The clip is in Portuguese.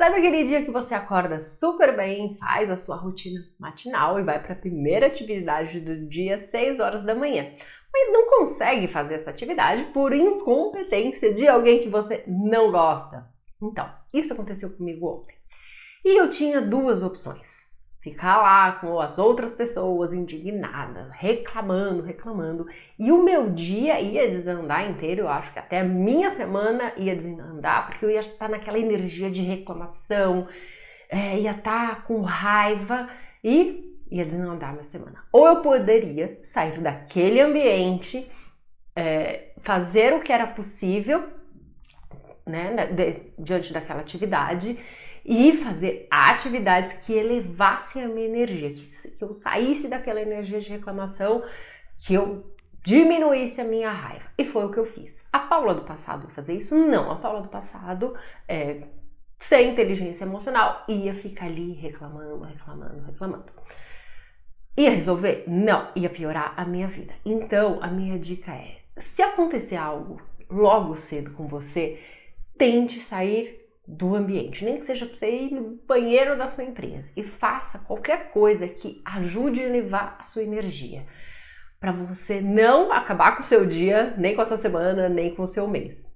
Sabe aquele dia que você acorda super bem, faz a sua rotina matinal e vai para a primeira atividade do dia às 6 horas da manhã, mas não consegue fazer essa atividade por incompetência de alguém que você não gosta? Então, isso aconteceu comigo ontem. E eu tinha duas opções ficar lá com as outras pessoas indignadas, reclamando, reclamando. E o meu dia ia desandar inteiro, eu acho que até a minha semana ia desandar, porque eu ia estar naquela energia de reclamação, é, ia estar com raiva e ia desandar minha semana. Ou eu poderia sair daquele ambiente, é, fazer o que era possível, né, de, diante daquela atividade e fazer atividades que elevassem a minha energia, que, eu saísse daquela energia de reclamação, que eu diminuísse a minha raiva. E foi o que eu fiz. A Paula do passado ia fazer isso? Não. A Paula do passado, é, sem inteligência emocional, ia ficar ali reclamando, reclamando, reclamando. Ia resolver? Não. Ia piorar a minha vida. Então, a minha dica é: se acontecer algo logo cedo com você, tente sair do ambiente, nem que seja para você ir no banheiro da sua empresa e faça qualquer coisa que ajude a elevar a sua energia, para você não acabar com o seu dia, nem com a sua semana, nem com o seu mês.